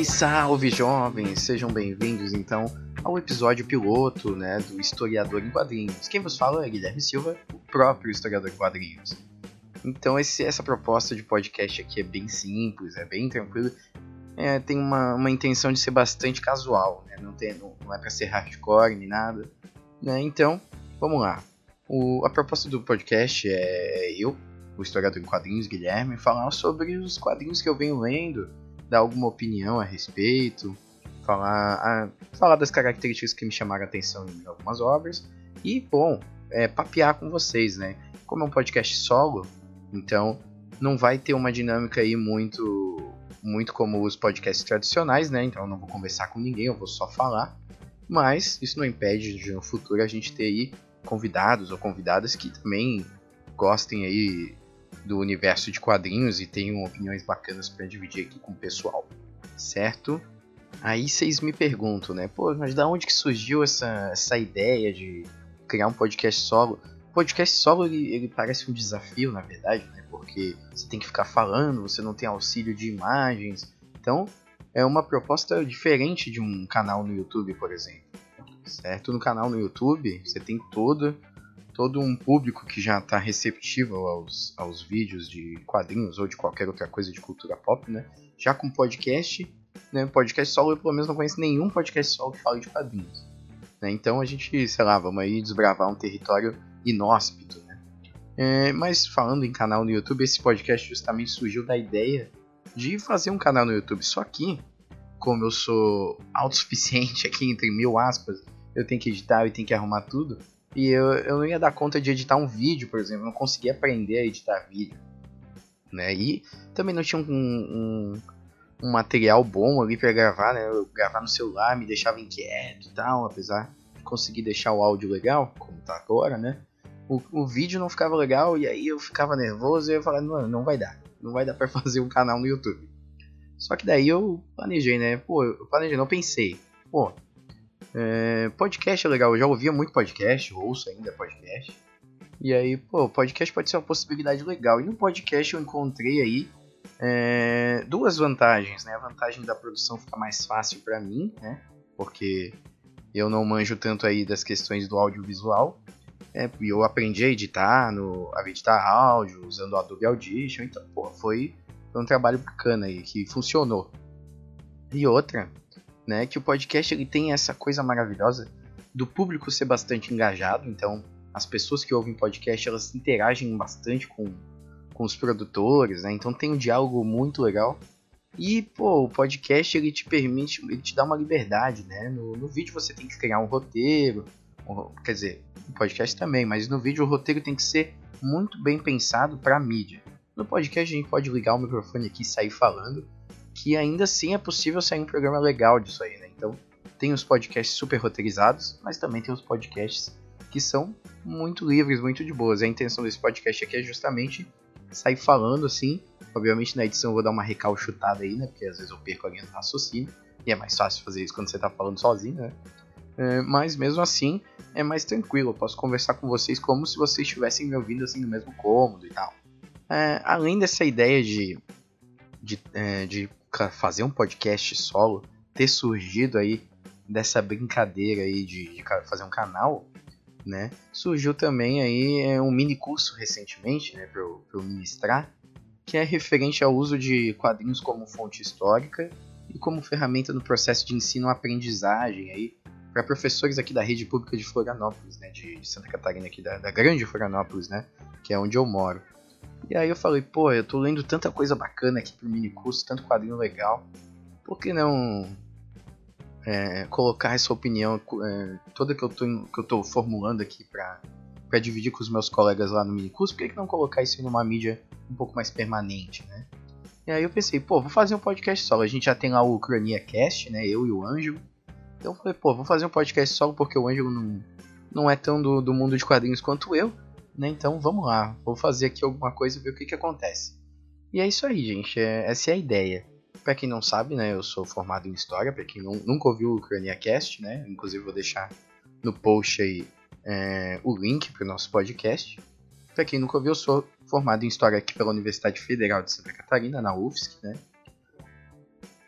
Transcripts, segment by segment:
E salve jovens, sejam bem-vindos então ao episódio piloto né, do Historiador em Quadrinhos. Quem vos fala é Guilherme Silva, o próprio Historiador em Quadrinhos. Então esse, essa proposta de podcast aqui é bem simples, é bem tranquilo, é, tem uma, uma intenção de ser bastante casual, né? não, tem, não, não é para ser hardcore nem nada. Né? Então, vamos lá. O, a proposta do podcast é eu, o historiador em quadrinhos, Guilherme, falar sobre os quadrinhos que eu venho lendo, dar alguma opinião a respeito, falar, falar das características que me chamaram a atenção em algumas obras e, bom, é, papear com vocês, né? Como é um podcast solo, então não vai ter uma dinâmica aí muito, muito como os podcasts tradicionais, né? Então eu não vou conversar com ninguém, eu vou só falar. Mas isso não impede de no futuro a gente ter aí convidados ou convidadas que também gostem aí do universo de quadrinhos e tenham opiniões bacanas para dividir aqui com o pessoal, certo? Aí vocês me perguntam, né? Pô, mas da onde que surgiu essa, essa ideia de criar um podcast solo? Podcast solo ele, ele parece um desafio, na verdade, né? Porque você tem que ficar falando, você não tem auxílio de imagens. Então, é uma proposta diferente de um canal no YouTube, por exemplo. Certo? No canal no YouTube, você tem todo todo um público que já está receptivo aos, aos vídeos de quadrinhos ou de qualquer outra coisa de cultura pop, né? Já com podcast, né? Podcast solo eu pelo menos não conheço nenhum podcast solo que fale de quadrinhos. Né? Então a gente, sei lá, vamos aí desbravar um território inóspito, né? É, mas falando em canal no YouTube, esse podcast justamente surgiu da ideia de fazer um canal no YouTube. Só que, como eu sou autossuficiente aqui, entre mil aspas, eu tenho que editar e tenho que arrumar tudo. E eu, eu não ia dar conta de editar um vídeo, por exemplo, não conseguia aprender a editar vídeo. Né? E também não tinha um, um, um material bom ali para gravar, né? Eu gravar no celular me deixava inquieto e tal, apesar de conseguir deixar o áudio legal, como tá agora, né? O, o vídeo não ficava legal e aí eu ficava nervoso e eu falava, não, não vai dar, não vai dar para fazer um canal no YouTube. Só que daí eu planejei, né? Pô, eu planejei, não pensei, pô, é, podcast é legal, eu já ouvia muito podcast, ouço ainda podcast. E aí, pô, podcast pode ser uma possibilidade legal. E no podcast eu encontrei aí é, duas vantagens, né? A vantagem da produção fica mais fácil para mim, né? Porque eu não manjo tanto aí das questões do audiovisual. É, eu aprendi a editar, no, a editar áudio usando o Adobe Audition. Então, pô, foi, foi um trabalho bacana aí, que funcionou. E outra, né? Que o podcast ele tem essa coisa maravilhosa do público ser bastante engajado, então as pessoas que ouvem podcast elas interagem bastante com, com os produtores, né? Então tem um diálogo muito legal. E, pô, o podcast ele te permite, ele te dá uma liberdade, né? No, no vídeo você tem que criar um roteiro, quer dizer, no podcast também, mas no vídeo o roteiro tem que ser muito bem pensado para mídia. No podcast a gente pode ligar o microfone aqui e sair falando, que ainda assim é possível sair um programa legal disso aí, né? Então, tem os podcasts super roteirizados, mas também tem os podcasts que são muito livres, muito de boas. A intenção desse podcast aqui é justamente sair falando assim. Obviamente na edição eu vou dar uma recalchutada aí, né? Porque às vezes eu perco a linha do raciocínio. E é mais fácil fazer isso quando você tá falando sozinho, né? É, mas mesmo assim é mais tranquilo. Eu posso conversar com vocês como se vocês estivessem me ouvindo assim no mesmo cômodo e tal. É, além dessa ideia de, de, é, de fazer um podcast solo, ter surgido aí dessa brincadeira aí de, de fazer um canal, né? Surgiu também aí é, um mini curso recentemente, né, para eu, eu ministrar, que é referente ao uso de quadrinhos como fonte histórica e como ferramenta no processo de ensino-aprendizagem aí para professores aqui da rede pública de Florianópolis, né, de, Santa Catarina aqui da, da grande Florianópolis, né, que é onde eu moro. E aí eu falei, pô, eu tô lendo tanta coisa bacana aqui pro mini curso, tanto quadrinho legal, por que não é, colocar essa opinião é, toda que eu, tô, que eu tô formulando aqui pra, pra dividir com os meus colegas lá no mini curso? Por que, que não colocar isso em uma mídia um pouco mais permanente, né? E aí eu pensei, pô, vou fazer um podcast solo. A gente já tem lá o Cronia Cast, né? Eu e o Ângelo. Então eu falei, pô, vou fazer um podcast solo porque o Ângelo não, não é tão do, do mundo de quadrinhos quanto eu, né? Então vamos lá, vou fazer aqui alguma coisa e ver o que, que acontece. E é isso aí, gente. É, essa é a ideia. Pra quem não sabe, né? Eu sou formado em História. Pra quem não, nunca ouviu o Cronia Cast, né? Inclusive vou deixar no post aí é, o link para o nosso podcast. Para quem nunca ouviu, eu sou formado em História aqui pela Universidade Federal de Santa Catarina, na UFSC, né?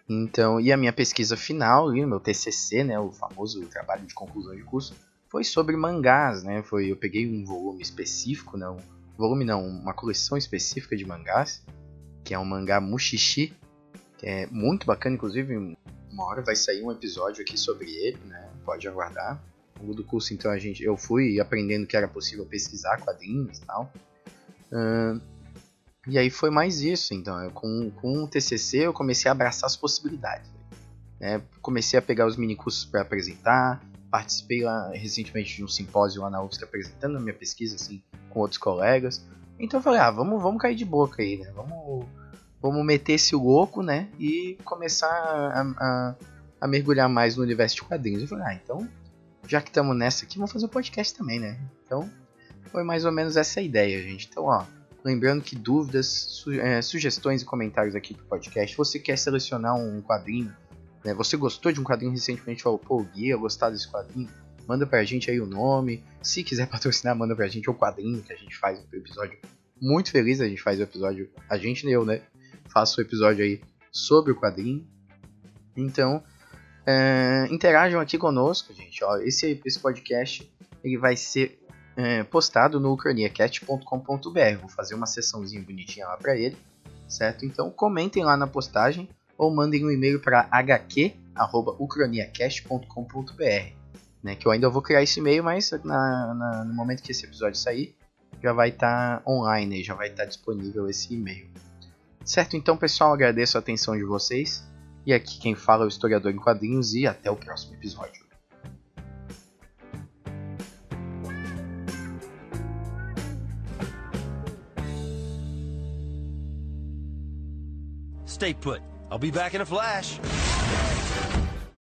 Então, e a minha pesquisa final, meu TCC, né, o famoso trabalho de conclusão de curso, foi sobre mangás, né? Foi, eu peguei um volume específico, não, volume não, uma coleção específica de mangás, que é um mangá Mushishi, que é muito bacana, inclusive uma hora vai sair um episódio aqui sobre ele, né? Pode aguardar longo do curso, então a gente, eu fui aprendendo que era possível pesquisar quadrinhos e tal. Uh, e aí foi mais isso, então, eu, com, com o TCC eu comecei a abraçar as possibilidades. Né? Comecei a pegar os minicursos para apresentar, participei lá, recentemente de um simpósio lá na UFSC apresentando a minha pesquisa assim, com outros colegas. Então eu falei, ah, vamos, vamos cair de boca aí, né? Vamos, vamos meter esse louco, né? E começar a, a, a mergulhar mais no universo de quadrinhos. Eu falei, ah, então já que estamos nessa aqui, vamos fazer um podcast também, né? Então, foi mais ou menos essa a ideia, gente. Então, ó, lembrando que dúvidas, su é, sugestões e comentários aqui do podcast. Você quer selecionar um quadrinho, né? Você gostou de um quadrinho recentemente, falou, pô, Guia, gostar desse quadrinho? Manda pra gente aí o nome. Se quiser patrocinar, manda pra gente o quadrinho que a gente faz no episódio. Muito feliz a gente faz o episódio, a gente eu, né? Faço o episódio aí sobre o quadrinho. Então, é, interajam aqui conosco, gente. Ó, esse, esse podcast ele vai ser é, postado no ucraniacast.com.br. Vou fazer uma sessãozinha bonitinha lá para ele, certo? Então comentem lá na postagem ou mandem um e-mail para hq@ucraniacast.com.br, né? Que eu ainda vou criar esse e-mail, mas na, na, no momento que esse episódio sair já vai estar tá online, já vai estar tá disponível esse e-mail. Certo? Então, pessoal, agradeço a atenção de vocês. E aqui quem fala é o historiador em quadrinhos e até o próximo episódio. Stay put. I'll be back in a flash.